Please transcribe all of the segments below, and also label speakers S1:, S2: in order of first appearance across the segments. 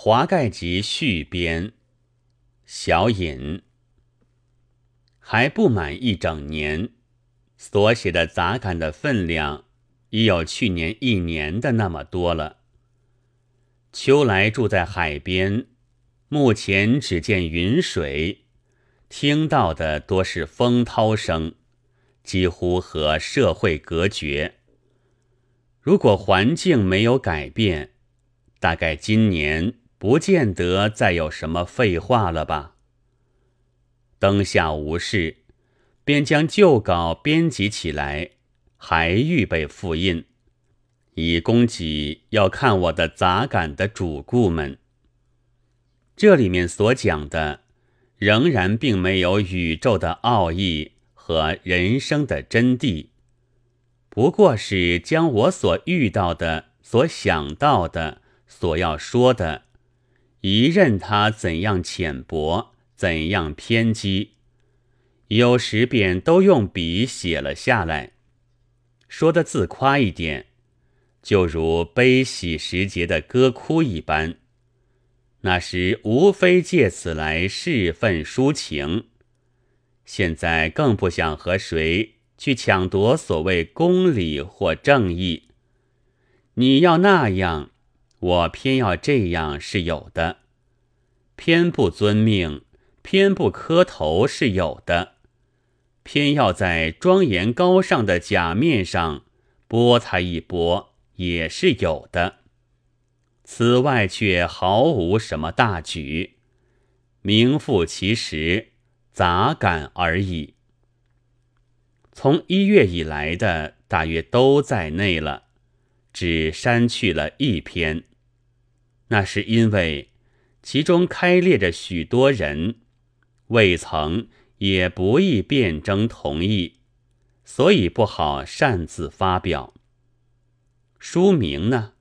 S1: 华盖集续编，小引还不满一整年，所写的杂感的分量已有去年一年的那么多了。秋来住在海边，目前只见云水，听到的多是风涛声，几乎和社会隔绝。如果环境没有改变，大概今年。不见得再有什么废话了吧？灯下无事，便将旧稿编辑起来，还预备复印，以供给要看我的杂感的主顾们。这里面所讲的，仍然并没有宇宙的奥义和人生的真谛，不过是将我所遇到的、所想到的、所要说的。一任他怎样浅薄，怎样偏激，有时便都用笔写了下来。说的自夸一点，就如悲喜时节的歌哭一般。那时无非借此来释愤抒情，现在更不想和谁去抢夺所谓公理或正义。你要那样。我偏要这样是有的，偏不遵命，偏不磕头是有的，偏要在庄严高尚的假面上拨他一拨也是有的。此外却毫无什么大举，名副其实，杂感而已。从一月以来的大约都在内了，只删去了一篇。那是因为其中开列着许多人，未曾也不易辩证同意，所以不好擅自发表。书名呢？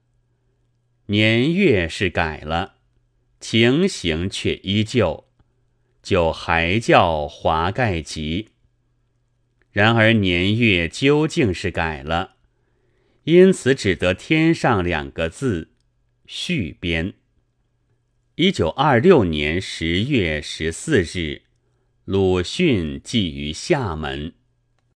S1: 年月是改了，情形却依旧，就还叫《华盖集》。然而年月究竟是改了，因此只得添上两个字。续编。一九二六年十月十四日，鲁迅寄于厦门。